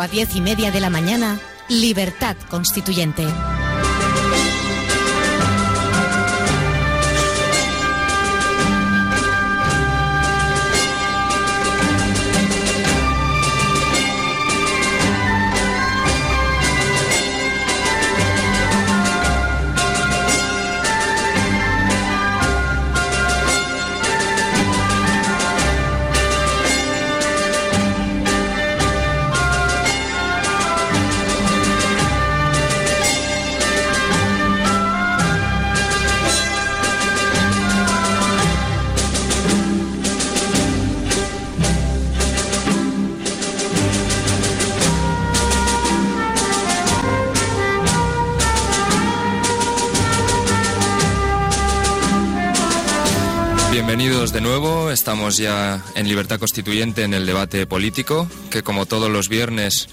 8 a 10 y media de la mañana, Libertad Constituyente. Bienvenidos de nuevo, estamos ya en Libertad Constituyente en el debate político, que como todos los viernes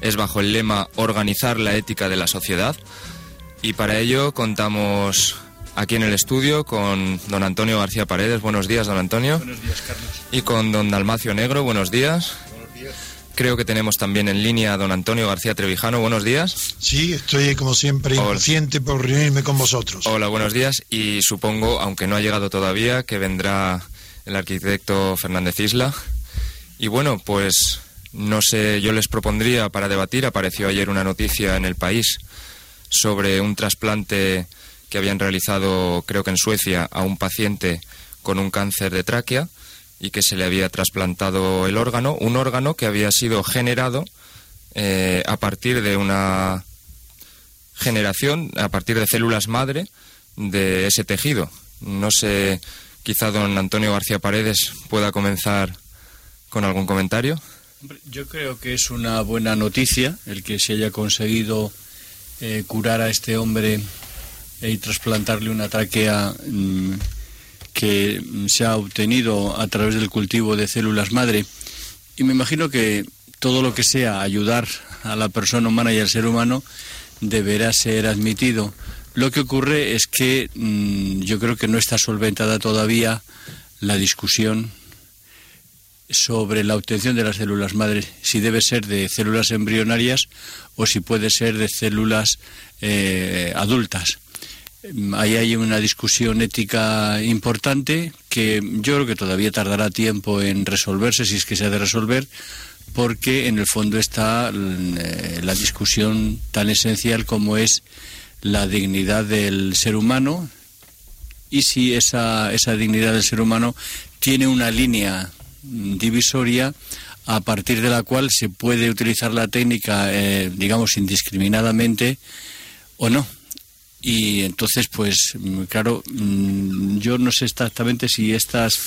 es bajo el lema Organizar la ética de la sociedad. Y para ello contamos aquí en el estudio con don Antonio García Paredes. Buenos días, don Antonio. Buenos días, Carlos. Y con don Dalmacio Negro. Buenos días. Creo que tenemos también en línea a don Antonio García Trevijano. Buenos días. Sí, estoy como siempre impaciente por reunirme con vosotros. Hola, buenos días. Y supongo, aunque no ha llegado todavía, que vendrá el arquitecto Fernández Isla. Y bueno, pues no sé, yo les propondría para debatir, apareció ayer una noticia en el país sobre un trasplante que habían realizado, creo que en Suecia, a un paciente con un cáncer de tráquea y que se le había trasplantado el órgano, un órgano que había sido generado eh, a partir de una generación, a partir de células madre de ese tejido. No sé, quizá don Antonio García Paredes pueda comenzar con algún comentario. Yo creo que es una buena noticia el que se haya conseguido eh, curar a este hombre y trasplantarle una tráquea mm, que se ha obtenido a través del cultivo de células madre. Y me imagino que todo lo que sea ayudar a la persona humana y al ser humano deberá ser admitido. Lo que ocurre es que mm, yo creo que no está solventada todavía la discusión sobre la obtención de las células madres, si debe ser de células embrionarias o si puede ser de células eh, adultas. Mm, Ahí hay una discusión ética importante que yo creo que todavía tardará tiempo en resolverse, si es que se ha de resolver, porque en el fondo está mm, eh, la discusión tan esencial como es la dignidad del ser humano y si esa, esa dignidad del ser humano tiene una línea mm, divisoria a partir de la cual se puede utilizar la técnica, eh, digamos, indiscriminadamente o no. Y entonces, pues, mm, claro, mm, yo no sé exactamente si estas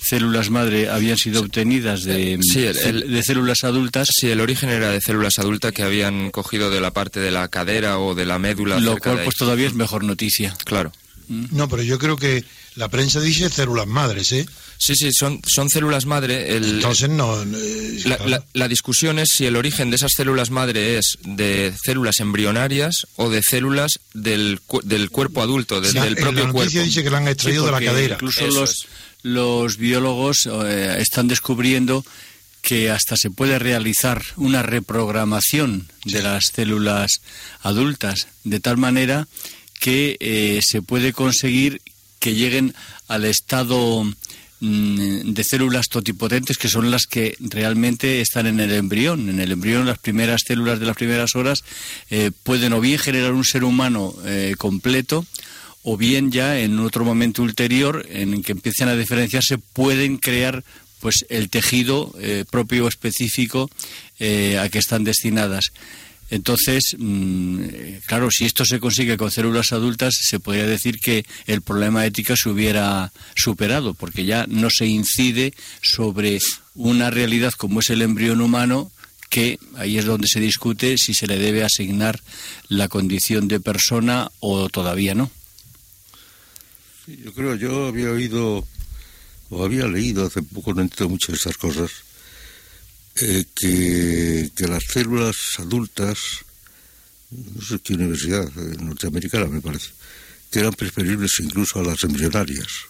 células madre habían sido obtenidas de, Sí, el- el- de células adultas, Sí, el origen era de células adultas que habían cogido de la parte de la cadera o de la médula. lo cual pues todavía es mejor noticia. Claro. No, pero yo creo que la prensa dice células madres, ¿eh? Sí, sí, son, son células madre. El, Entonces no... eh, la, claro. la- la discusión es si el origen de esas células madre es de células embrionarias o de células del, cu- del cuerpo adulto, de- Sí, del propio la noticia cuerpo. dice que la han extraído Sí, de la cadera. Incluso Eso los, es. los biólogos eh, están descubriendo que hasta se puede realizar una reprogramación de las células adultas, de tal manera que eh, se puede conseguir que lleguen al estado mm, de células totipotentes que son las que realmente están en el embrión. En el embrión las primeras células de las primeras horas eh, pueden o bien generar un ser humano eh, completo o bien ya en otro momento ulterior en que empiecen a diferenciarse pueden crear pues el tejido eh, propio específico a que están destinadas. Entonces, mm, claro, si esto se consigue con células adultas, se podría decir que el problema ético se hubiera superado, porque ya no se incide sobre una realidad como es el embrión humano, que ahí es donde se discute si se le debe asignar la condición de persona o todavía no. Yo creo, yo había oído o había leído hace poco, no entiendo mucho de estas cosas, eh, que, que las células adultas, no sé qué universidad eh, norteamericana me parece, que eran preferibles incluso a las embrionarias.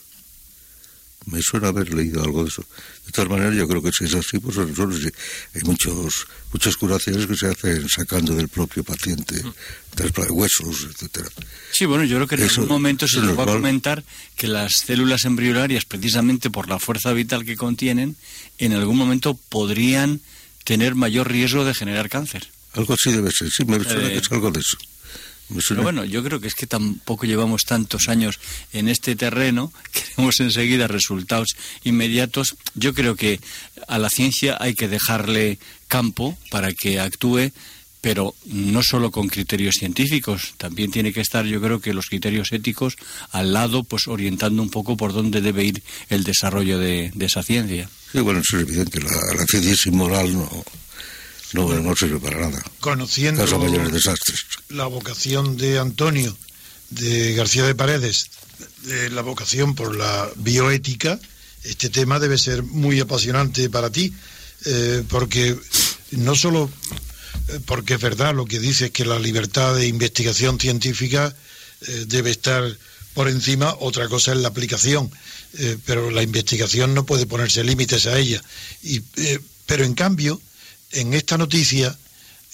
Me suena haber leído algo de eso. De todas maneras, yo creo que si es así, pues hay muchos, muchas curaciones que se hacen sacando del propio paciente, de huesos, etcétera. Sí, bueno, yo creo que en algún momento se nos va a comentar que las células embrionarias, precisamente por la fuerza vital que contienen, en algún momento podrían tener mayor riesgo de generar cáncer. Algo así debe ser, sí, me suena que es algo de eso. Pero bueno, yo creo que es que tampoco llevamos tantos años en este terreno, queremos enseguida resultados inmediatos. Yo creo que a la ciencia hay que dejarle campo para que actúe, pero no solo con criterios científicos, también tiene que estar, yo creo que los criterios éticos al lado, pues orientando un poco por dónde debe ir el desarrollo de, esa ciencia. Sí, bueno, eso es evidente, la, la ciencia es inmoral, no no, no sirve para nada. Conociendo desastres. la vocación de Antonio, de García de Paredes, de la vocación por la bioética, este tema debe ser muy apasionante para ti, eh, porque no solo eh, porque es verdad lo que dices que la libertad de investigación científica eh, debe estar por encima, otra cosa es la aplicación, pero la investigación no puede ponerse límites a ella. Y, pero en cambio, en esta noticia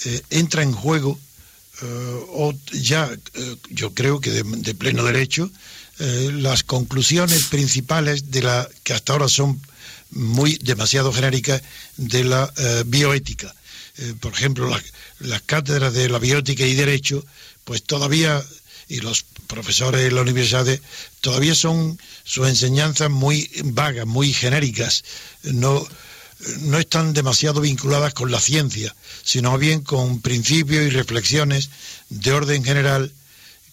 eh, entra en juego, eh, ya eh, yo creo que de, pleno derecho, las conclusiones principales de la que hasta ahora son muy demasiado genéricas de la bioética. por ejemplo, las cátedras de la bioética y derecho, pues todavía y los profesores de la universidad todavía son sus enseñanzas muy vagas, muy genéricas, no no están demasiado vinculadas con la ciencia, sino bien con principios y reflexiones de orden general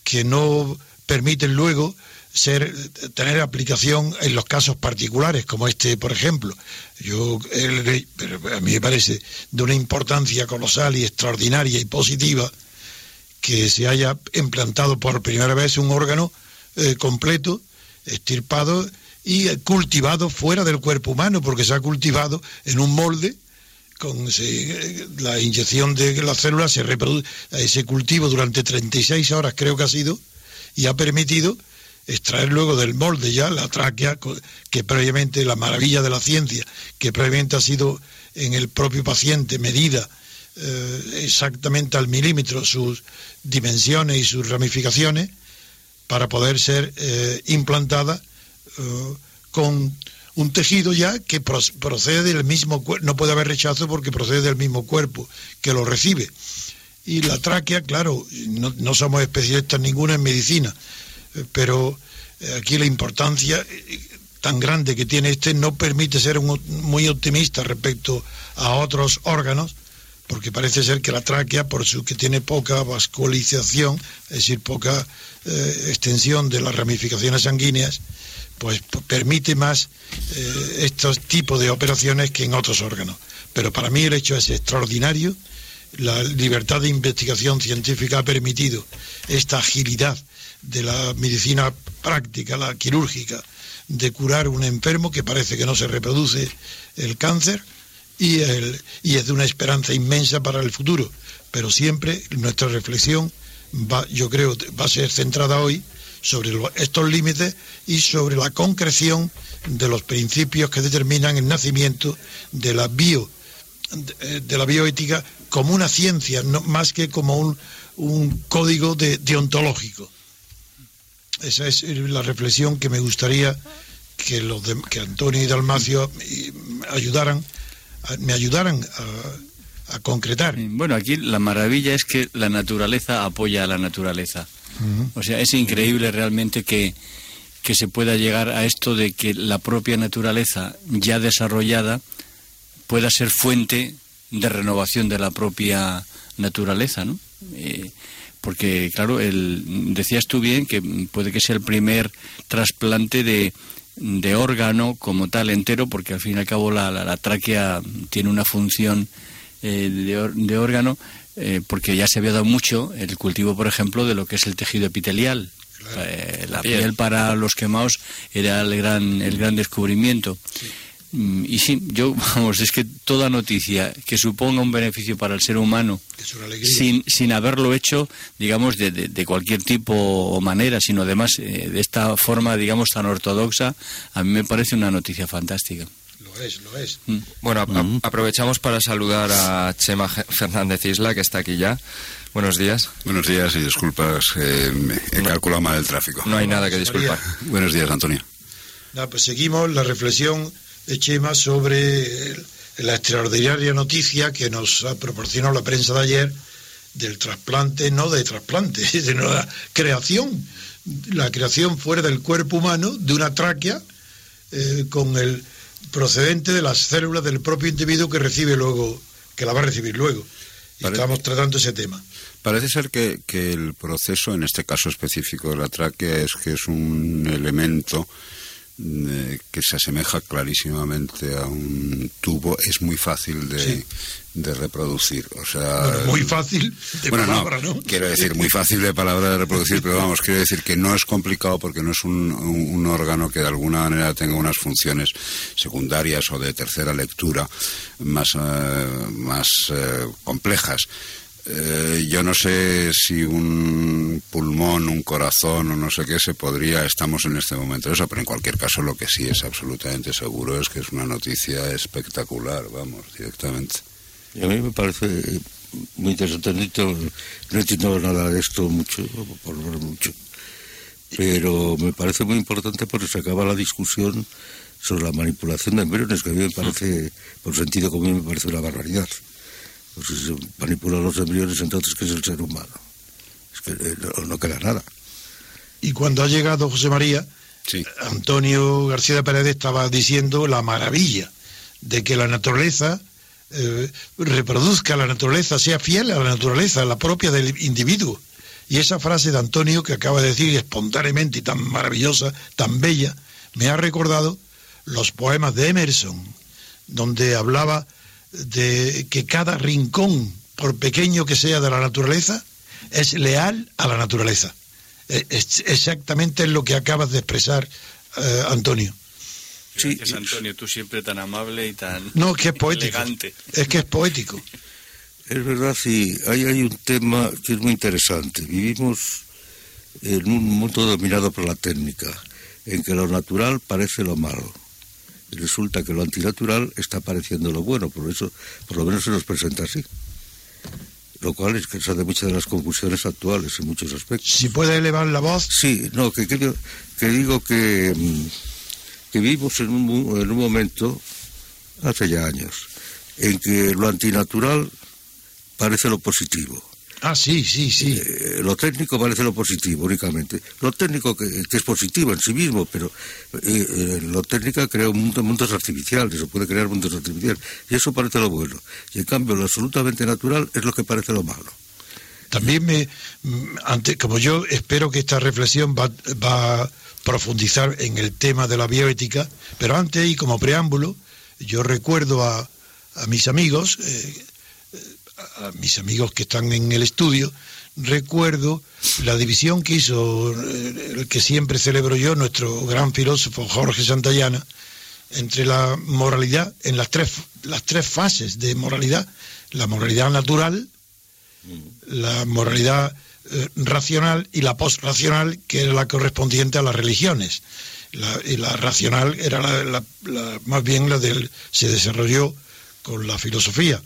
que no permiten luego ser, tener aplicación en los casos particulares, como este, por ejemplo. Yo, a mí me parece de una importancia colosal y extraordinaria y positiva que se haya implantado por primera vez un órgano eh, completo, estirpado y cultivado fuera del cuerpo humano, porque se ha cultivado en un molde con la inyección de las células, se reproduce ese cultivo durante 36 horas, creo que ha sido, y ha permitido extraer luego del molde ya la tráquea, que previamente, la maravilla de la ciencia, que previamente ha sido en el propio paciente medida eh, exactamente al milímetro sus dimensiones y sus ramificaciones, para poder ser eh, implantada eh, con un tejido ya que procede del mismo cuerpo, no puede haber rechazo porque procede del mismo cuerpo que lo recibe. Y la tráquea, claro, no, somos especialistas ninguna en medicina, eh, pero eh, aquí la importancia tan grande que tiene este no permite ser muy optimista respecto a otros órganos, porque parece ser que la tráquea, por su que tiene poca vascularización, es decir, poca extensión de las ramificaciones sanguíneas, pues permite más eh, estos tipos de operaciones que en otros órganos. Pero para mí el hecho es extraordinario. La libertad de investigación científica ha permitido esta agilidad de la medicina práctica, la quirúrgica, de curar un enfermo que parece que no se reproduce el cáncer y, y es de una esperanza inmensa para el futuro. Pero siempre nuestra reflexión va, yo creo, va a ser centrada hoy sobre estos límites y sobre la concreción de los principios que determinan el nacimiento de la bio de, la bioética como una ciencia, no, más que como un, un código de, deontológico. Esa es la reflexión que me gustaría que los que Antonio y Dalmacio ayudaran, me ayudaran a concretar. Bueno, aquí la maravilla es que la naturaleza apoya a la naturaleza. O sea, es increíble realmente que, se pueda llegar a esto de que la propia naturaleza ya desarrollada pueda ser fuente de renovación de la propia naturaleza, ¿no? Eh, porque, claro, el, decías tú bien que puede que sea el primer trasplante de, de órgano como tal entero, porque al fin y al cabo la, la, tráquea tiene una función eh, de, de, órgano, eh, porque ya se había dado mucho el cultivo, por ejemplo, de lo que es el tejido epitelial. Eh, la piel. para los quemados era el gran, el gran descubrimiento. Mm, y sí, yo, vamos, es que toda noticia que suponga un beneficio para el ser humano, sin, sin haberlo hecho, digamos, de, de, cualquier tipo o manera, sino además eh, de esta forma, digamos, tan ortodoxa, a mí me parece una noticia fantástica. Lo es, lo es. Mm. Bueno, aprovechamos para saludar a Chema Fernández Isla, que está aquí ya. Buenos días. Buenos días y disculpas, eh, he calculado mal el tráfico. No hay nada que disculpar. Buenos días, Antonio. pues seguimos la reflexión de Chema sobre la extraordinaria noticia que nos ha proporcionado la prensa de ayer del trasplante, no de trasplante, sino la creación, la creación fuera del cuerpo humano de una tráquea eh, con el procedente de las células del propio individuo que recibe luego, que la va a recibir luego. Y estamos tratando ese tema. Parece ser que, que el proceso, en este caso específico de la tráquea, es que es un elemento eh, que se asemeja clarísimamente a un tubo, es muy fácil de, de reproducir. O sea, muy fácil de palabra, no, Quiero decir, muy fácil de palabra de reproducir, pero vamos, quiero decir que no es complicado porque no es un, un, órgano que de alguna manera tenga unas funciones secundarias o de tercera lectura más, eh, más eh, complejas. Eh, yo no sé si un pulmón, un corazón o no sé qué se podría, estamos en este momento eso, pero en cualquier caso lo que sí es absolutamente seguro es que es una noticia espectacular, vamos, directamente. Y a mí me parece muy interesante, no entiendo nada de esto mucho, por lo mucho, pero me parece muy importante porque se acaba la discusión sobre la manipulación de embriones, que a mí me parece, por sentido común, me parece una barbaridad. Pues si se manipulan los embriones, entonces, ¿qué es el ser humano? Es que eh, no, queda nada. Y cuando ha llegado José María, Antonio García de Paredes estaba diciendo la maravilla de que la naturaleza eh, reproduzca la naturaleza, sea fiel a la naturaleza, la propia del individuo. Y esa frase de Antonio que acaba de decir espontáneamente y tan maravillosa, tan bella, me ha recordado los poemas de Emerson, donde hablaba de que cada rincón, por pequeño que sea de la naturaleza, es leal a la naturaleza. E, es exactamente lo que acabas de expresar, eh, Antonio. Sí, es Antonio, tú siempre tan amable y tan no, que es poético. Es que es poético. Es verdad, sí. Hay, hay un tema que es muy interesante. Vivimos en un mundo dominado por la técnica, en que lo natural parece lo malo resulta que lo antinatural está pareciendo lo bueno, por eso por lo menos se nos presenta así. Lo cual es que de muchas de las confusiones actuales en muchos aspectos. Si puede elevar la voz. Sí, no, que, que, que digo que, mm, que vivimos en un, en un momento, hace ya años, en que lo antinatural parece lo positivo Ah, sí, sí, sí. Eh, lo técnico parece lo positivo únicamente. Lo técnico que, es positivo en sí mismo, pero eh, eh, lo técnico crea un mundo, mundos artificiales, se puede crear mundos artificiales. Y eso parece lo bueno. Y en cambio, lo absolutamente natural es lo que parece lo malo. También me, mm, ante, como yo espero que esta reflexión va, va a profundizar en el tema de la bioética, pero antes y como preámbulo, yo recuerdo a, a mis amigos, a mis amigos que están en el estudio, recuerdo la división que hizo, eh, el que siempre celebro yo, nuestro gran filósofo Jorge Santayana, entre la moralidad, en las tres, las tres fases de moralidad, la moralidad natural, la moralidad eh, racional y la postracional, que era la correspondiente a las religiones. La, y la racional era la, más bien la del se desarrolló con la filosofía.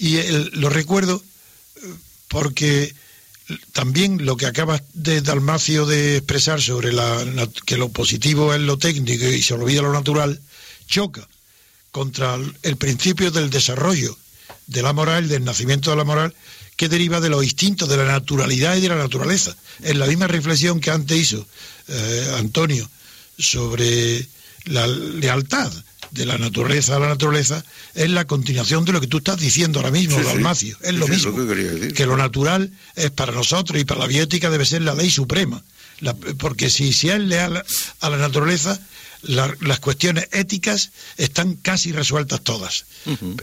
Y lo recuerdo eh, porque también lo que acaba de Dalmacio de expresar sobre la, que lo positivo es lo técnico y se olvida lo natural, choca contra el principio del desarrollo de la moral, del nacimiento de la moral, que deriva de los instintos, de la naturalidad y de la naturaleza. En la misma reflexión que antes hizo eh, Antonio sobre la lealtad de la naturaleza a la naturaleza es la continuación de lo que tú estás diciendo ahora mismo, Dalmacio. Es lo mismo. que, lo natural es para nosotros y para la biótica debe ser la ley suprema. porque si, si es leal a la naturaleza, las cuestiones éticas están casi resueltas todas.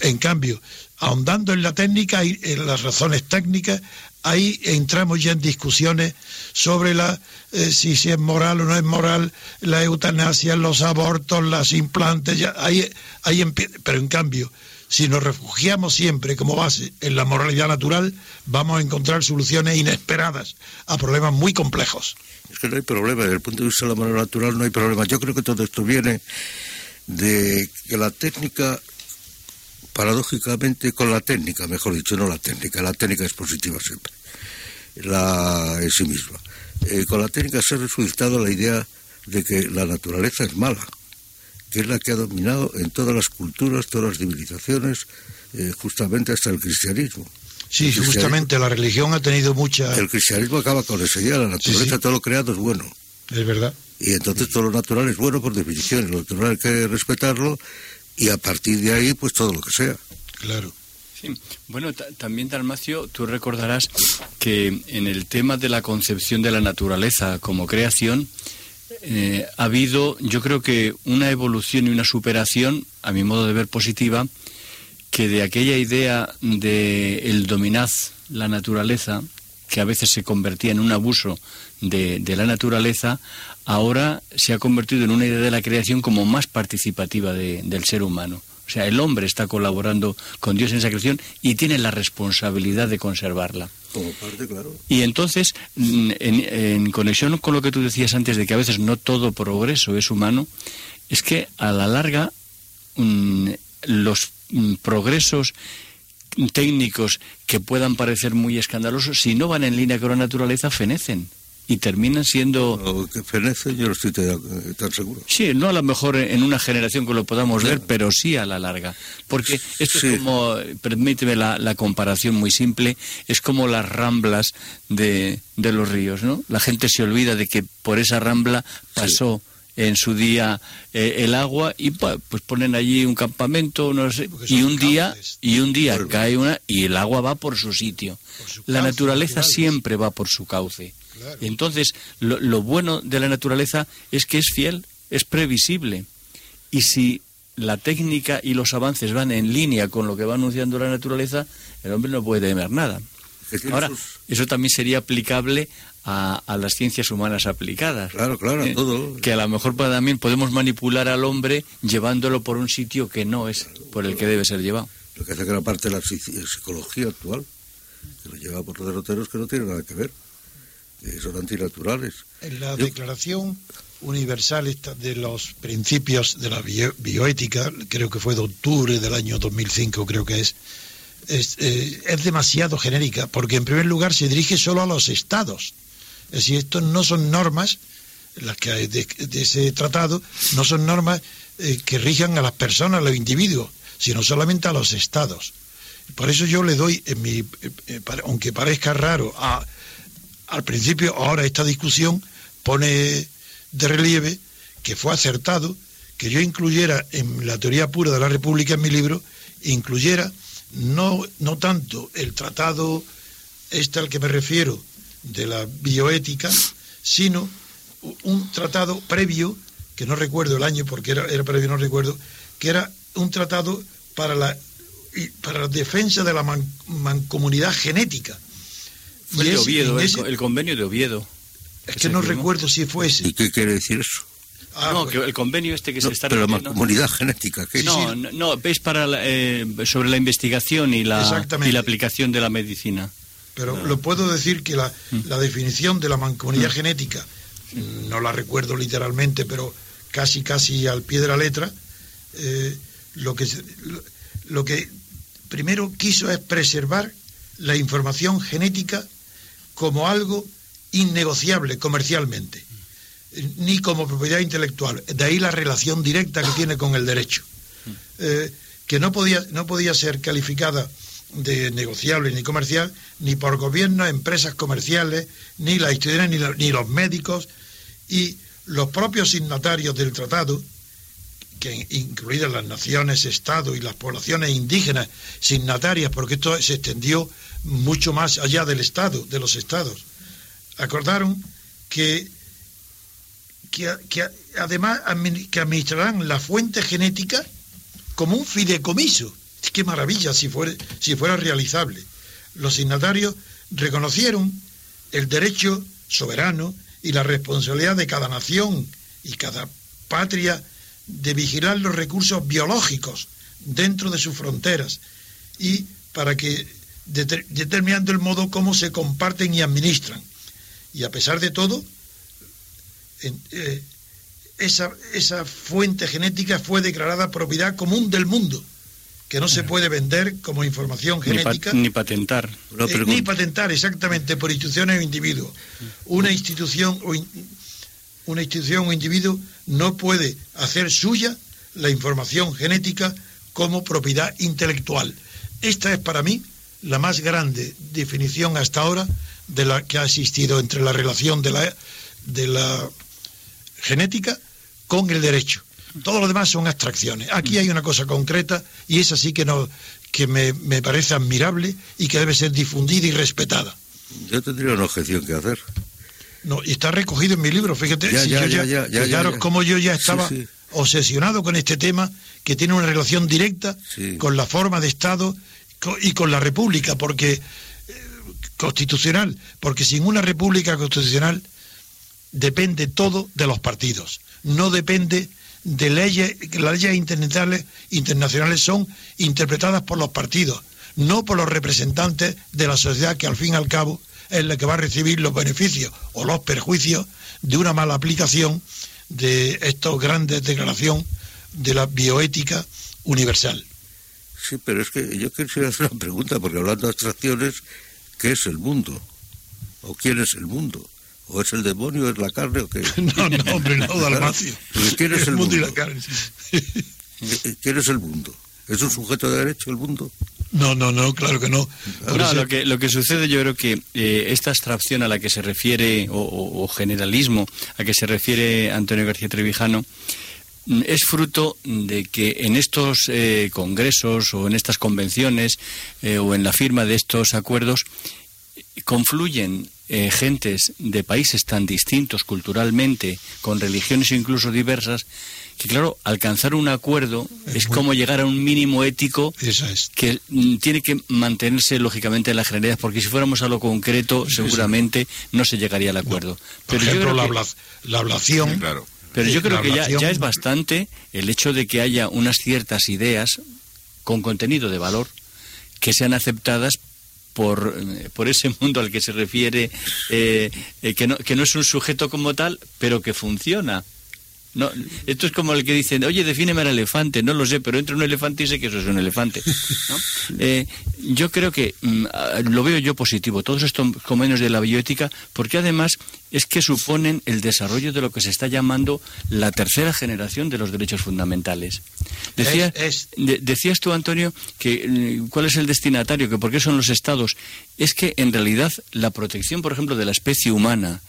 En cambio, ahondando en la técnica y en las razones técnicas, ahí entramos ya en discusiones sobre la eh, si, es moral o no es moral, la eutanasia, los abortos, las implantes, ya, ahí, ahí pero en cambio, si nos refugiamos siempre como base en la moralidad natural, vamos a encontrar soluciones inesperadas a problemas muy complejos. Es que no hay problema, desde el punto de vista de la moral natural no hay problema. Yo creo que todo esto viene de que la técnica, paradójicamente, con la técnica, mejor dicho, no la técnica, la técnica es positiva siempre, la en sí misma. Eh, con la técnica se ha resucitado la idea de que la naturaleza es mala que es la que ha dominado en todas las culturas, todas las civilizaciones, eh, justamente hasta el cristianismo. Sí, justamente la religión ha tenido mucha... El cristianismo acaba con esa idea, la naturaleza, todo lo creado es bueno. Es verdad. Y entonces todo lo natural es bueno por definición, lo natural hay que respetarlo y a partir de ahí pues todo lo que sea. Claro. Sí. Bueno, también Dalmacio, tú recordarás que en el tema de la concepción de la naturaleza como creación, eh, ha habido, yo creo que una evolución y una superación, a mi modo de ver positiva, que de aquella idea de el dominad la naturaleza, que a veces se convertía en un abuso de, la naturaleza, ahora se ha convertido en una idea de la creación como más participativa del ser humano. O sea, el hombre está colaborando con Dios en esa creación y tiene la responsabilidad de conservarla. Como parte, claro. Y entonces, mm, en, conexión con lo que tú decías antes de que a veces no todo progreso es humano, es que a la larga mm, los mm, progresos técnicos que puedan parecer muy escandalosos, si no van en línea con la naturaleza, fenecen y terminan siendo... que fenece, yo no estoy tan seguro. Sí, no a lo mejor en una generación que lo podamos ver, pero sí a la larga. Porque esto es como, permíteme la, la, comparación muy simple, es como las ramblas de, de, los ríos, ¿no? La gente se olvida de que por esa rambla pasó... en su día eh, el agua y pues ponen allí un campamento no sé, y un día y un día cae una y el agua va por su sitio. La naturaleza siempre va por su cauce. Entonces, lo, bueno de la naturaleza es que es fiel, es previsible. Y si la técnica y los avances van en línea con lo que va anunciando la naturaleza, el hombre no puede temer nada. Ahora, eso también sería aplicable a, las ciencias humanas aplicadas. Claro, claro, ¿eh? todo. Que a lo mejor también podemos manipular al hombre llevándolo por un sitio que no es por el que debe ser llevado. Lo que hace que la parte de la psicología actual, que lo lleva por derroteros que no tiene nada que ver son antinaturales. En la Declaración Universal de los Principios de la Bioética, creo que fue de octubre del año 2005, creo que es, eh, es, demasiado genérica, porque en primer lugar se dirige solo a los estados. Es decir, estos no son normas, las que hay de, ese tratado, no son normas eh, que rijan a las personas, a los individuos, sino solamente a los estados. Por eso yo le doy, en mi, eh, aunque parezca raro, al principio, ahora esta discusión pone de relieve que fue acertado que yo incluyera en la teoría pura de la República en mi libro, incluyera no, no tanto el tratado este al que me refiero de la bioética, sino un tratado previo, que no recuerdo el año porque era, era previo, no recuerdo, que era un tratado para la, para la defensa de la mancomunidad genética el, convenio de Oviedo. Es que no recuerdo si fue ese. ¿Y qué quiere decir eso? Ah, no, que el convenio este que se está... Pero la comunidad genética, ¿qué No, no, no, es para eh, sobre la investigación y la, y la aplicación de la medicina. Pero lo puedo decir que la, mm. la definición de la mancomunidad mm. genética, no la recuerdo literalmente, pero casi, casi al pie de la letra, eh, lo, que, lo que primero quiso es preservar la información genética como algo innegociable comercialmente, ni como propiedad intelectual. De ahí la relación directa que tiene con el derecho, eh, que no podía, no podía ser calificada de negociable ni comercial, ni por gobierno, empresas comerciales, ni las instituciones, ni, ni los médicos, y los propios signatarios del tratado, que incluidas las naciones, estados y las poblaciones indígenas signatarias, porque esto se extendió mucho más allá del Estado, de los Estados. Acordaron que, que, además que administrarán la fuente genética como un fideicomiso. Qué maravilla si fuera, si fuera realizable. Los signatarios reconocieron el derecho soberano y la responsabilidad de cada nación y cada patria de vigilar los recursos biológicos dentro de sus fronteras y para que determinando el modo como se comparten y administran. Y a pesar de todo, eh, esa, esa fuente genética fue declarada propiedad común del mundo, que no se puede vender como información genética. Ni, patentar. Eh, ni patentar, exactamente, por instituciones o individuos. Una institución o, una institución o individuo no puede hacer suya la información genética como propiedad intelectual. Esta es para mí la más grande definición hasta ahora de la que ha existido entre la relación de la, de la genética con el derecho. Todo lo demás son abstracciones. Aquí hay una cosa concreta y esa sí que, no, que me, me parece admirable y que debe ser difundida y respetada. Yo tendría una objeción que hacer. No, y está recogido en mi libro, fíjate. Ya, ya, ya, fijaros cómo yo ya estaba obsesionado con este tema que tiene una relación directa con la forma de Estado y con la República, porque eh, constitucional, porque sin una República constitucional depende todo de los partidos, no depende de leyes, las leyes internacionales, internacionales son interpretadas por los partidos, no por los representantes de la sociedad que al fin y al cabo es la que va a recibir los beneficios o los perjuicios de una mala aplicación de esta grandes declaración de la bioética universal. Sí, pero es que yo quisiera hacer una pregunta, porque hablando de abstracciones, ¿qué es el mundo? ¿O quién es el mundo? ¿O es el demonio, es la carne o qué? No, no, hombre, no, Dalmacio. ¿Quién es el, mundo? Y la carne. ¿Quién es el mundo? ¿Es un sujeto de derecho el mundo? No, no, no, claro que no. no lo, que, lo que sucede yo creo que eh, esta abstracción a la que se refiere, o, generalismo a que se refiere Antonio García Trevijano, mm, es fruto de que en estos eh, congresos o en estas convenciones eh, o en la firma de estos acuerdos confluyen gentes de países tan distintos culturalmente, con religiones incluso diversas, que claro, alcanzar un acuerdo es, como llegar a un mínimo ético que mm, tiene que mantenerse lógicamente en la generalidad, porque si fuéramos a lo concreto seguramente no se llegaría al acuerdo. Por Pero ejemplo, la, la, ablación. claro. Pero yo creo que ya, ya es bastante el hecho de que haya unas ciertas ideas con contenido de valor que sean aceptadas por, eh, por, ese mundo al que se refiere, eh, eh, que, no, que no es un sujeto como tal, pero que funciona. No, esto es como el que dice, oye, defíneme al elefante, no lo sé, pero entre un elefante y sé que eso es un elefante. Eh, yo creo que mm, lo veo yo positivo, todos estos convenios de la bioética, porque además es que suponen el desarrollo de lo que se está llamando la tercera generación de los derechos fundamentales. decías tú, Antonio, que mm, cuál es el destinatario, que por qué son los estados. Es que en realidad la protección, por ejemplo, de la especie humana,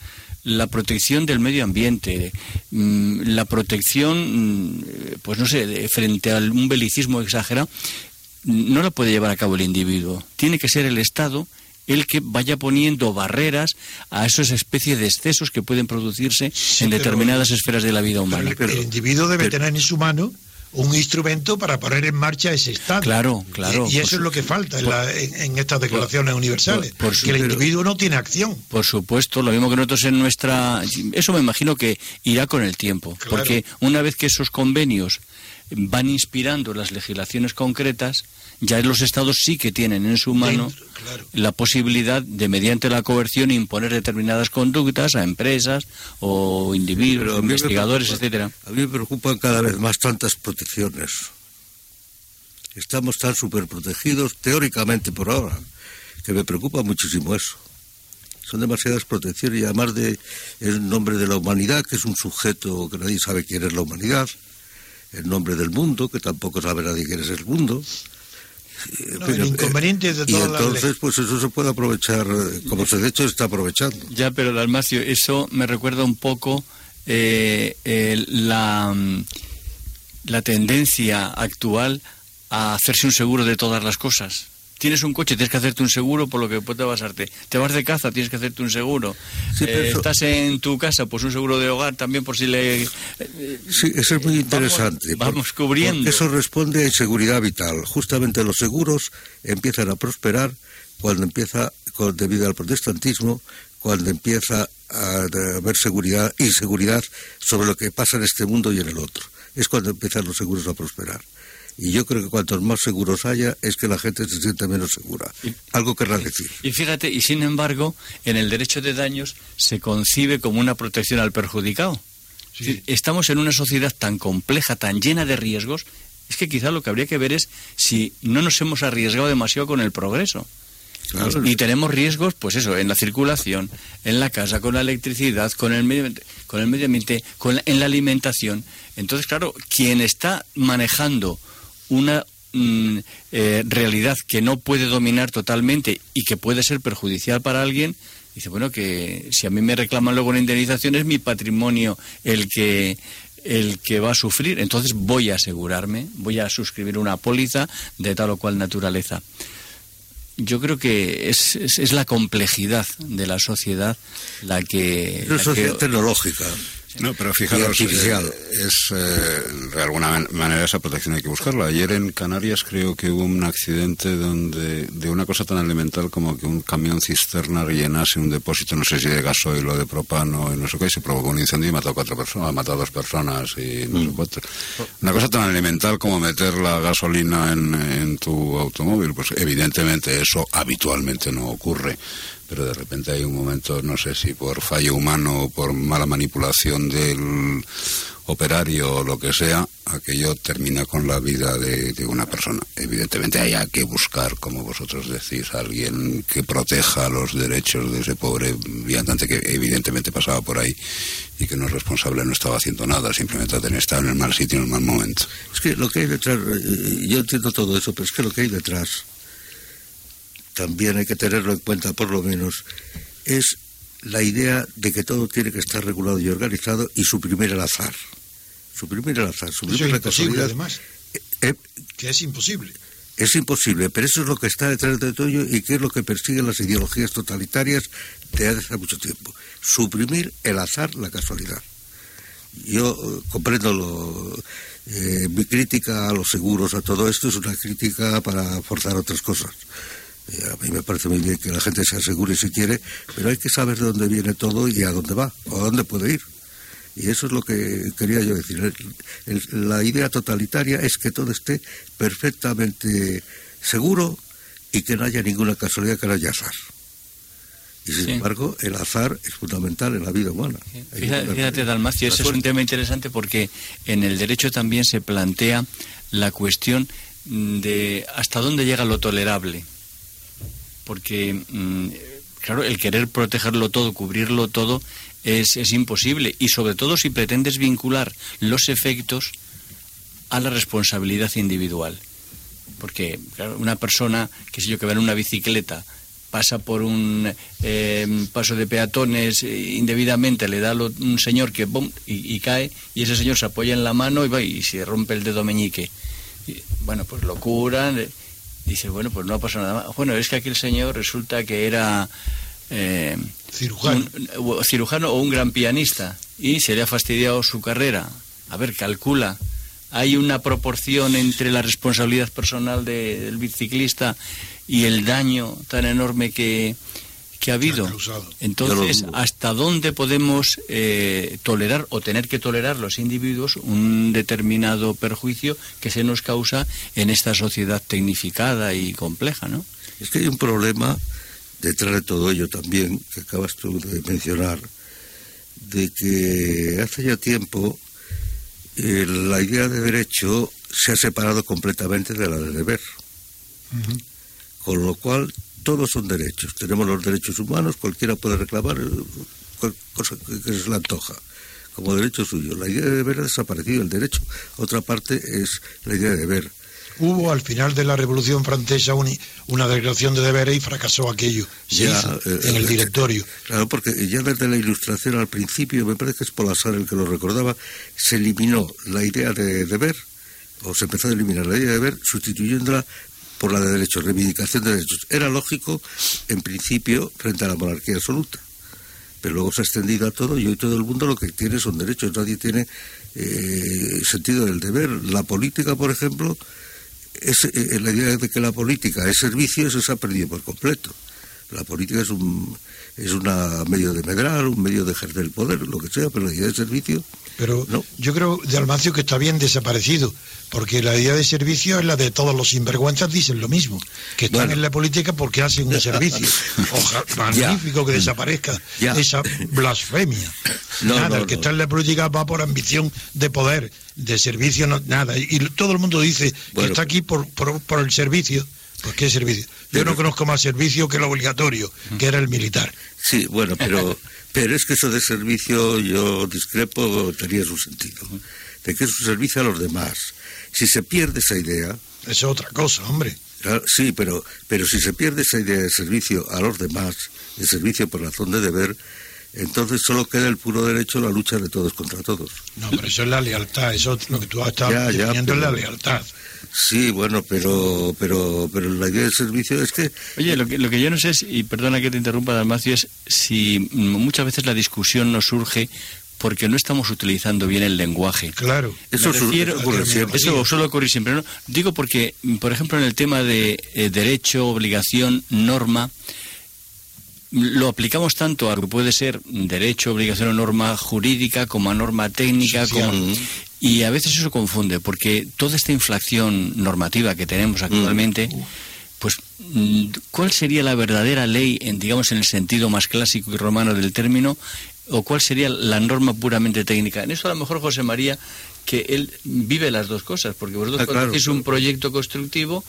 la protección del medio ambiente, mm, la protección, mm, pues no sé, frente a un belicismo exagerado, no la puede llevar a cabo el individuo. Tiene que ser el Estado el que vaya poniendo barreras a esas especies de excesos que pueden producirse en determinadas esferas de la vida humana. Pero, el individuo debe tener en su mano un instrumento para poner en marcha ese Estado. Claro, claro. Y, eso es lo que falta en, estas declaraciones universales, que el individuo no tiene acción. Por supuesto, lo mismo que nosotros en nuestra... Eso me imagino que irá con el tiempo, porque una vez que esos convenios van inspirando las legislaciones concretas, ya los estados sí que tienen en su mano la posibilidad de, mediante la coerción, imponer determinadas conductas a empresas o individuos, investigadores, etcétera. A mí me preocupan cada vez más tantas protecciones. Estamos tan superprotegidos teóricamente por ahora, que me preocupa muchísimo eso. Son demasiadas protecciones y además de el nombre de la humanidad, que es un sujeto que nadie sabe quién es la humanidad, el nombre del mundo, que tampoco sabe nadie quién es el mundo, el inconveniente de toda Y entonces, pues eso se puede aprovechar, eh, como se de hecho está aprovechando. Ya, pero Dalmacio, eso me recuerda un poco eh, la, mm, la tendencia actual a hacerse un seguro de todas las cosas tienes un coche, tienes que hacerte un seguro por lo que puede pasarte. Te vas de caza, tienes que hacerte un seguro. Eh, estás en tu casa, pues un seguro de hogar también por si le... sí, eso es muy interesante. Vamos, cubriendo. eso responde a inseguridad vital. Justamente los seguros empiezan a prosperar cuando empieza debido al protestantismo cuando empieza a haber seguridad, inseguridad sobre lo que pasa en este mundo y en el otro. Es cuando empiezan los seguros a prosperar. Y yo creo que cuantos más seguros haya, es que la gente se siente menos segura. Algo querrá decir. Y fíjate, y sin embargo, en el derecho de daños se concibe como una protección al perjudicado. Estamos en una sociedad tan compleja, tan llena de riesgos, es que quizá lo que habría que ver es si no nos hemos arriesgado demasiado con el progreso. Y tenemos riesgos, pues eso, en la circulación, en la casa, con la electricidad, con el medio, con el medio ambiente, con en la alimentación. Entonces, claro, quien está manejando una mm, eh, realidad que no puede dominar totalmente y que puede ser perjudicial para alguien, dice, bueno, que si a mí me reclaman luego una indemnización es mi patrimonio el que el que va a sufrir, entonces voy a asegurarme, voy a suscribir una póliza de tal o cual naturaleza. Yo creo que es, es, la complejidad de la sociedad la que... Es una sociedad tecnológica. No, pero fijaros, eh, es, eh, de alguna manera esa protección hay que buscarla. Ayer en Canarias creo que hubo un accidente donde de una cosa tan elemental como que un camión cisterna rellenase un depósito, no sé si de gasoil o de propano, y no sé qué, y se provocó un incendio y mató a cuatro personas, mató a dos personas y no sé mm. cuatro. Una cosa tan elemental como meter la gasolina en, en tu automóvil, pues evidentemente eso habitualmente no ocurre pero de repente hay un momento, no sé si por fallo humano o por mala manipulación del operario o lo que sea, aquello termina con la vida de, una persona. Evidentemente hay que buscar, como vosotros decís, a alguien que proteja los derechos de ese pobre viandante que evidentemente pasaba por ahí y que no es responsable, no estaba haciendo nada, simplemente estar en el mal sitio en el mal momento. Es que lo que hay detrás, eh, yo entiendo todo eso, pero es que lo que hay detrás también hay que tenerlo en cuenta por lo menos, es la idea de que todo tiene que estar regulado y organizado y suprimir el azar. Suprimir el azar, suprimir la casualidad. además. Eh, eh, que es imposible. Es imposible, pero eso es lo que está detrás de todo y que es lo que persiguen las ideologías totalitarias desde hace mucho tiempo. Suprimir el azar, la casualidad. Yo eh, comprendo lo, mi crítica a los seguros, a todo esto, es una crítica para forzar otras cosas. Eh, a mí me parece muy bien que la gente se asegure si quiere, pero hay que saber de dónde viene todo y a dónde va, o a dónde puede ir. Y eso es lo que quería yo decir. la idea totalitaria es que todo esté perfectamente seguro y que no haya ninguna casualidad, que no haya azar. Y sin embargo, el azar es fundamental en la vida humana. Fíjate, fíjate Dalmacio, ese es un tema interesante porque en el derecho también se plantea la cuestión de hasta dónde llega lo tolerable porque, mm, claro, el querer protegerlo todo, cubrirlo todo, es, es imposible. Y sobre todo si pretendes vincular los efectos a la responsabilidad individual. Porque una persona, que sé yo, que va en una bicicleta, pasa por un eh, paso de peatones eh, indebidamente, le da un señor que y, cae, y ese señor se apoya en la mano y va y se rompe el dedo meñique. bueno, pues lo curan eh, Dice, bueno, pues no ha pasado nada más. Bueno, es que aquel señor resulta que era eh, cirujano. cirujano o un gran pianista y se le ha fastidiado su carrera. A ver, calcula. Hay una proporción entre la responsabilidad personal del biciclista y el daño tan enorme que, que ha habido. Entonces, ¿hasta dónde podemos eh, tolerar o tener que tolerar los individuos un determinado perjuicio que se nos causa en esta sociedad tecnificada y compleja, ¿no? Es que hay un problema detrás de todo ello también, que acabas tú de mencionar, de que hace ya tiempo eh, la idea de derecho se ha separado completamente de la de deber. Con lo cual todos son derechos. Tenemos los derechos humanos, cualquiera puede reclamar eh, cosa que se le antoja como derecho suyo. La idea de deber ha desaparecido, el derecho, otra parte es la idea de deber. Hubo al final de la Revolución Francesa una declaración de deberes y fracasó aquello. ya, eh, en el eh, directorio. Claro, porque ya desde la Ilustración al principio, me parece que es Polazar el que lo recordaba, se eliminó la idea de deber, o se empezó a eliminar la idea de deber, sustituyéndola por la de derechos, reivindicación de derechos. Era lógico, en principio, frente a la monarquía absoluta. Pero luego se ha extendido a todo y hoy todo el mundo lo que tiene son derechos. Nadie tiene eh, sentido del deber. La política, por ejemplo, es, eh, la idea de que la política es servicio, eso se ha perdido por completo. La política es un es una medio de medrar, un medio de ejercer el poder, lo que sea, pero la idea de servicio. Pero yo creo de Almancio que está bien desaparecido, porque la idea de servicio es la de todos los sinvergüenzas, dicen lo mismo, que están en la política porque hacen un servicio. Ojalá, magnífico que desaparezca esa blasfemia. nada, el que está en la política va por ambición de poder, de servicio, nada. Y todo el mundo dice que está aquí por, por el servicio. Pues qué servicio. Yo no conozco más servicio que el obligatorio, que era el militar. Sí, bueno, pero, pero es que eso de servicio yo discrepo, tenía su sentido. De que es un servicio a los demás. Si se pierde esa idea... Es otra cosa, hombre. Ah, sí, pero, pero si se pierde esa idea de servicio a los demás, de servicio por razón de deber, entonces solo queda el puro derecho la lucha de todos contra todos. No, pero eso es la lealtad, eso lo que tú has estado definiendo es la lealtad. Sí, bueno, pero, pero, pero la idea del servicio es que... Oye, lo que, lo que yo no sé es, y perdona que te interrumpa, Dalmacio, es si muchas veces la discusión nos surge porque no estamos utilizando bien el lenguaje. Claro. Eso ocurre siempre. Eso suele ocurrir siempre. ¿no? Digo porque, por ejemplo, en el tema de eh, derecho, obligación, norma, lo aplicamos tanto a lo que puede ser derecho, obligación o norma jurídica como a norma técnica, y a veces eso confunde, porque toda esta inflación normativa que tenemos actualmente, pues mm, ¿cuál sería la verdadera ley, en, digamos, en el sentido más clásico y romano del término, o cuál sería la norma puramente técnica? En eso a lo mejor José María que él vive las dos cosas, porque vosotros ah, cuando un proyecto constructivo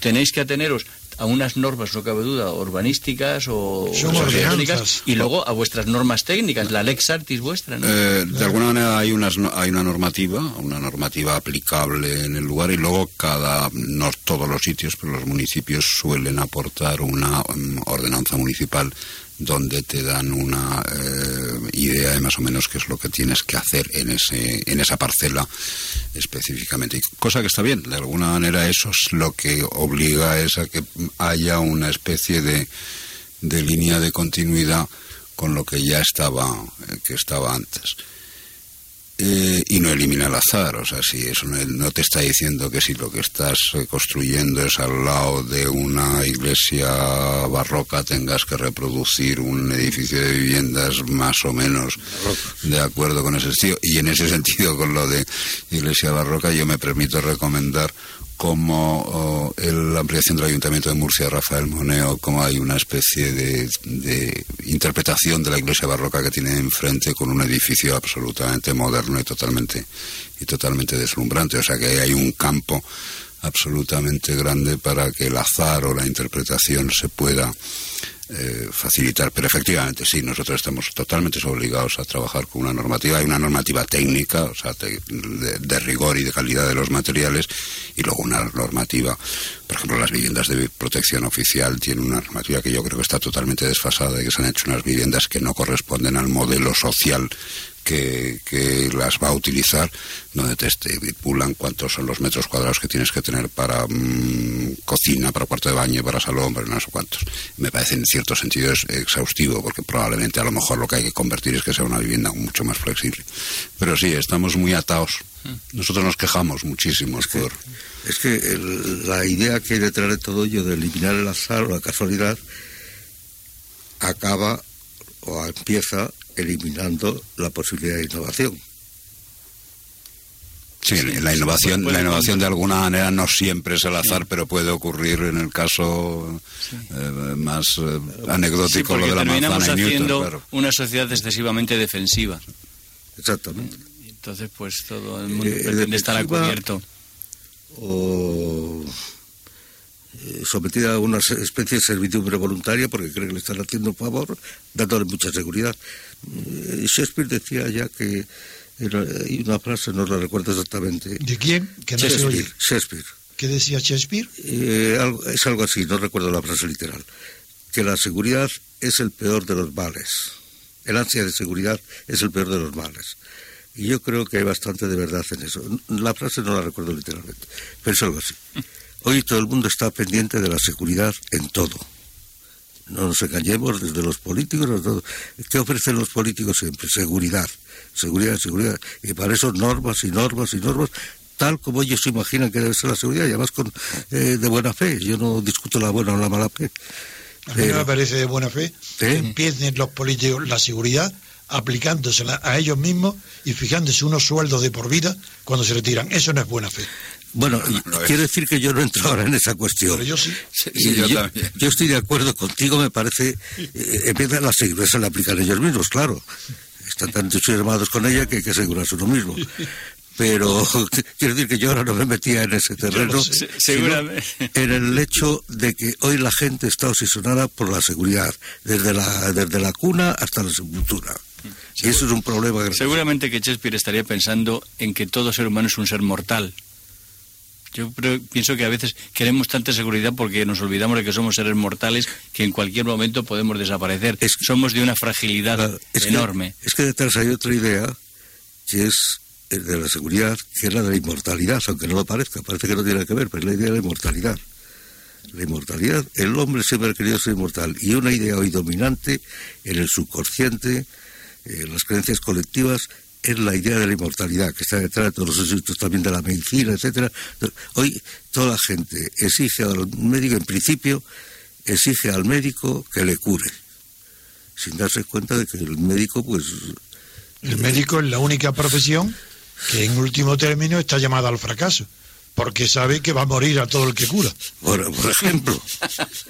tenéis que ateneros a unas normas, no cabe duda, urbanísticas o técnicas y luego a vuestras normas técnicas, la lex artis vuestra, ¿no? Eh, de alguna manera hay, unas, hay una normativa, una normativa aplicable en el lugar y luego cada, no todos los sitios, pero los municipios suelen aportar una um, ordenanza municipal donde te dan una eh, idea de más o menos qué es lo que tienes que hacer en ese en esa parcela específicamente. Cosa que está bien de alguna manera eso es lo que obliga a que haya una especie de, de línea de continuidad con lo que ya estaba eh, que estaba antes eh, y no elimina el azar. O sea, si eso no, te está diciendo que si lo que estás eh, construyendo es al lado de una iglesia barroca, tengas que reproducir un edificio de viviendas más o menos de acuerdo con ese estilo. Y en ese sentido, con lo de iglesia barroca, yo me permito recomendar como la ampliación del Ayuntamiento de Murcia, Rafael Moneo, como hay una especie de, de, interpretación de la iglesia barroca que tiene enfrente con un edificio absolutamente moderno y totalmente, y totalmente deslumbrante. O sea que hay un campo absolutamente grande para que el azar o la interpretación se pueda eh, facilitar. Pero efectivamente, sí, nosotros estamos totalmente obligados a trabajar con una normativa. Hay una normativa técnica, o sea, de, rigor y de calidad de los materiales, y luego una normativa, por ejemplo, las viviendas de protección oficial tienen una normativa que yo creo que está totalmente desfasada, y que se han hecho unas viviendas que no corresponden al modelo social que, las va a utilizar, donde te estipulan cuántos son los metros cuadrados que tienes que tener para mm, cocina, para cuarto de baño, para salón, para no sé cuántos. Me parece en cierto sentido es exhaustivo, porque probablemente a lo mejor lo que hay que convertir es que sea una vivienda mucho más flexible. Pero sí, estamos muy atados. Nosotros nos quejamos muchísimo. Es que, es que la idea que hay detrás de todo ello de eliminar el azar o la casualidad acaba o empieza eliminando la posibilidad de innovación. Sí, la innovación, la innovación de alguna manera no siempre es el azar, pero puede ocurrir en el caso eh, más eh, anecdótico lo de la manzana y haciendo una sociedad excesivamente defensiva. Exactamente. Entonces, pues todo el mundo eh, pretende estar a cubierto. O eh, sometida a una especie de servidumbre voluntaria porque cree que le están haciendo un favor, dándole mucha seguridad. Eh, Shakespeare decía ya que hay una frase, no la recuerdo exactamente. ¿De quién? Que Shakespeare, Shakespeare. ¿Qué decía Shakespeare? Eh, es algo así, no recuerdo la frase literal. Que la seguridad es el peor de los males. El ansia de seguridad es el peor de los males. Y yo creo que hay bastante de verdad en eso. La frase no la recuerdo literalmente, pero es algo así. Hoy todo el mundo está pendiente de la seguridad en todo. No nos engañemos desde los políticos. Todo. ¿Qué ofrecen los políticos siempre? Seguridad, seguridad, seguridad. Y para eso normas y normas y normas, tal como ellos imaginan que debe ser la seguridad, y además con, eh, de buena fe. Yo no discuto la buena o la mala fe. A mí no me parece de buena fe que empiecen los políticos la seguridad aplicándosela a ellos mismos y fijándose unos sueldos de por vida cuando se retiran. Eso no es buena fe. Bueno, quiero decir que yo no entro ahora en esa cuestión. Pero yo sí. yo, yo, estoy de acuerdo contigo, me parece. Eh, empiezan la seguridad, se la aplican ellos mismos, claro. Están tan entusiasmados con ella que hay que asegurarse uno mismo. Pero quiero decir que yo ahora no me metía en ese terreno. Seguramente. En el hecho de que hoy la gente está obsesionada por la seguridad, desde la, desde la cuna hasta la sepultura. Y eso es un problema grave. Seguramente que Shakespeare estaría pensando en que todo ser humano es un ser mortal. Yo pienso que a veces queremos tanta seguridad porque nos olvidamos de que somos seres mortales que en cualquier momento podemos desaparecer. somos de una fragilidad enorme. es que detrás hay otra idea que es de la seguridad, que es la de la inmortalidad, aunque no lo parezca, parece que no tiene que ver, pero es la idea de la inmortalidad. La inmortalidad, el hombre siempre ha querido ser inmortal y una idea hoy dominante en el subconsciente, en las creencias colectivas, es la idea de la inmortalidad, que está detrás de todos los asuntos también de la medicina, etcétera. Hoy toda la gente exige al médico, en principio, exige al médico que le cure, sin darse cuenta de que el médico, pues... El médico es la única profesión que en último término está llamada al fracaso porque sabe que va a morir a todo el que cura. Por, por ejemplo.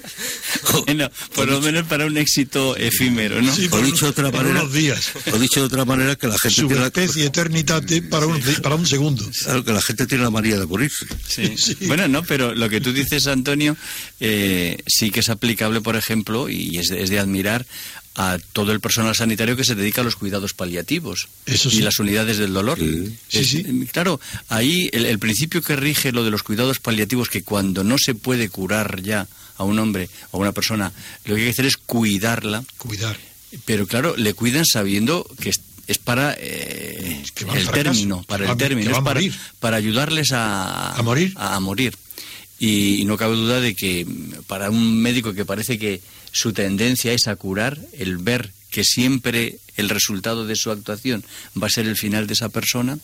bueno, por lo menos para un éxito efímero, ¿no? o dicho de otra manera, unos días. O dicho de otra manera que la gente Su tiene especie la... eternitate para un, para un segundo. Claro, que la gente tiene la manía de morirse. Sí. Bueno, no, pero lo que tú dices, Antonio, eh, sí que es aplicable, por ejemplo, y es es de admirar a todo el personal sanitario que se dedica a los cuidados paliativos y las unidades del dolor. Claro, ahí el, principio que rige lo de los cuidados paliativos, que cuando no se puede curar ya a un hombre o a una persona, lo que hay que hacer es cuidarla. Cuidar. Pero claro, le cuidan sabiendo que es para eh, el término, para el término, es para, para, ayudarles a, a morir. A, morir. y, no cabe duda de que para un médico que parece que su tendencia es a curar, el ver que siempre el resultado de su actuación va a ser el final de esa persona,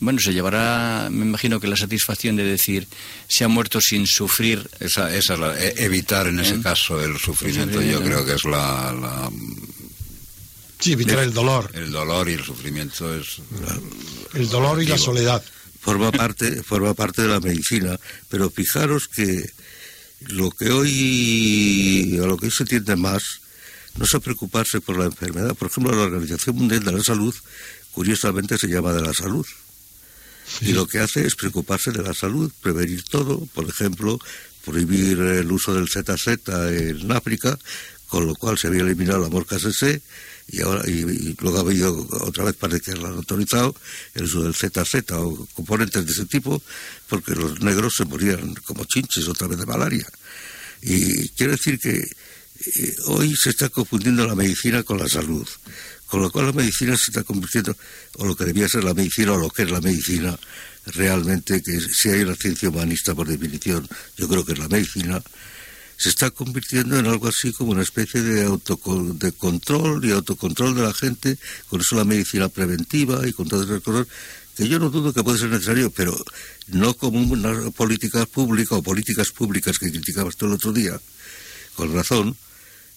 bueno, se llevará, me imagino que la satisfacción de decir, se ha muerto sin sufrir. Esa, esa es la, e, evitar en ese ¿Eh? caso el sufrimiento, yo creo que es la, Sí, evitar el dolor. El dolor y el sufrimiento es... El dolor y la soledad. Forma parte, forma parte de la medicina, pero fijaros que lo que hoy, a lo que hoy se tiende más, no es a preocuparse por la enfermedad. Por ejemplo, la Organización Mundial de la Salud, curiosamente, se llama de la salud. Y lo que hace es preocuparse de la salud, prevenir todo, por ejemplo, prohibir el uso del ZZ en África, con lo cual se había eliminado la morca SC y ahora y, luego ha habido otra vez parece que lo han autorizado el uso del ZZ o componentes de ese tipo porque los negros se morían como chinches otra vez de malaria. Y quiero decir que eh, hoy se está confundiendo la medicina con la salud con lo cual la medicina se está convirtiendo o lo que debía ser la medicina o lo que es la medicina realmente que si hay una ciencia humanista por definición yo creo que es la medicina se está convirtiendo en algo así como una especie de, de control y autocontrol de la gente, con eso la medicina preventiva y con todas esas cosas, que yo no dudo que puede ser necesario, pero no como una política pública o políticas públicas que criticabas todo el otro día, con razón,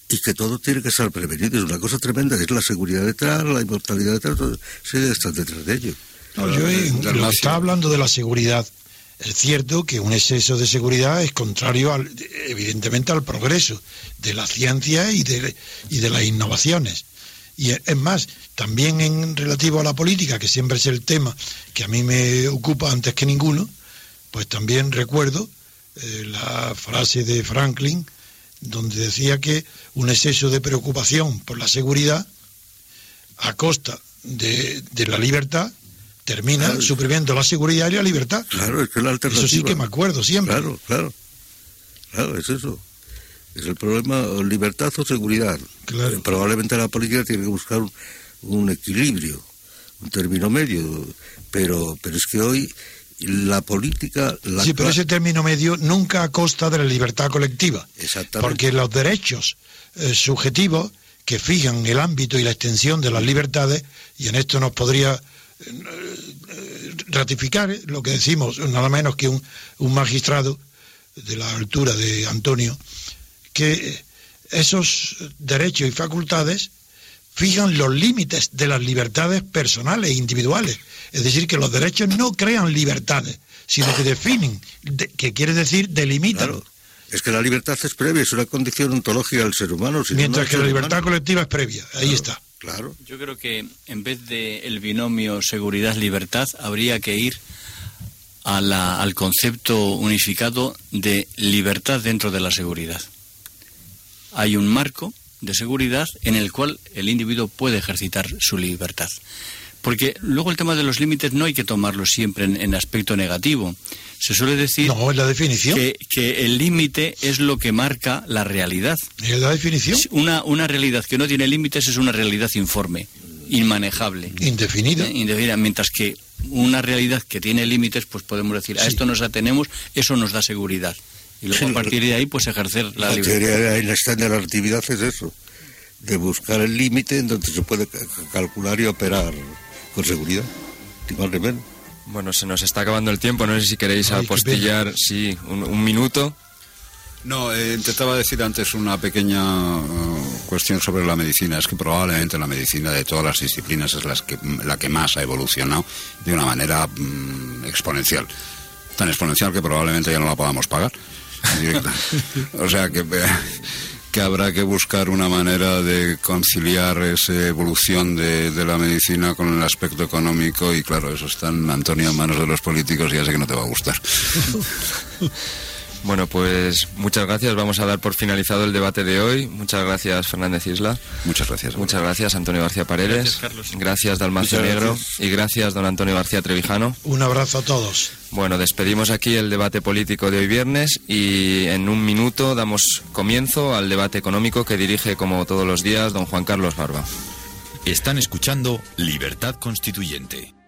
y que todo tiene que estar prevenido. Es una cosa tremenda, es la seguridad detrás, la inmortalidad detrás, se debe estar detrás de ello. No, yo está hablando de la seguridad es cierto que un exceso de seguridad es contrario, al, evidentemente, al progreso de la ciencia y de, y de las innovaciones. Y es más, también en relativo a la política, que siempre es el tema que a mí me ocupa antes que ninguno, pues también recuerdo eh, la frase de Franklin, donde decía que un exceso de preocupación por la seguridad a costa de, de la libertad termina suprimiendo la seguridad y la libertad. Claro, es que la alternativa. Eso sí que me acuerdo siempre. Claro, claro. Claro, es eso. Es el problema, libertad o seguridad. Claro. Probablemente la política tiene que buscar un, equilibrio, un término medio, pero, pero es que hoy la política... La sí, pero ese término medio nunca a costa de la libertad colectiva. Exactamente. Porque los derechos eh, subjetivos que fijan el ámbito y la extensión de las libertades, y en esto nos podría ratificar lo que decimos, nada menos que un, magistrado de la altura de Antonio, que esos derechos y facultades fijan los límites de las libertades personales e individuales. Es decir, que los derechos no crean libertades, sino que definen, que quiere decir delimitan. Claro. Es que la libertad es previa, es una condición ontológica del ser humano. Mientras que la libertad colectiva es previa, ahí está. Claro. Yo creo que en vez de el binomio seguridad-libertad, habría que ir al concepto unificado de libertad dentro de la seguridad. Hay un marco de seguridad en el cual el individuo puede ejercitar su libertad. Porque luego el tema de los límites no hay que tomarlo siempre en, aspecto negativo. Se suele decir no, la definición. Que, el límite es lo que marca la realidad. ¿Es la definición? Una, una realidad que no tiene límites es una realidad informe, inmanejable. Indefinida. Eh, indefinida. Mientras que una realidad que tiene límites, pues podemos decir, a esto nos atenemos, eso nos da seguridad. Y luego a partir de ahí, pues ejercer la, la libertad. Teoría de la actividad es eso, de buscar el límite en donde se puede calcular y operar con seguridad. Bueno, se nos está acabando el tiempo, no sé si queréis apostillar, sí, un, minuto. No, eh, intentaba decir antes una pequeña uh, cuestión sobre la medicina. Es que probablemente la medicina de todas las disciplinas es las que, la que más ha evolucionado de una manera mm, exponencial. Tan exponencial que probablemente ya no la podamos pagar. o sea que, que habrá que buscar una manera de conciliar esa evolución de, de, la medicina con el aspecto económico y claro, eso está en Antonio en manos de los políticos y ya sé que no te va a gustar. Bueno, pues muchas gracias. Vamos a dar por finalizado el debate de hoy. Muchas gracias, Fernández Isla. Muchas gracias. Muchas gracias, Antonio García Paredes. Gracias, Gracias, Dalmacio Negro. Y gracias, don Antonio García Trevijano. Un abrazo a todos. Bueno, despedimos aquí el debate político de hoy viernes y en un minuto damos comienzo al debate económico que dirige, como todos los días, don Juan Carlos Barba. Están escuchando Libertad Constituyente.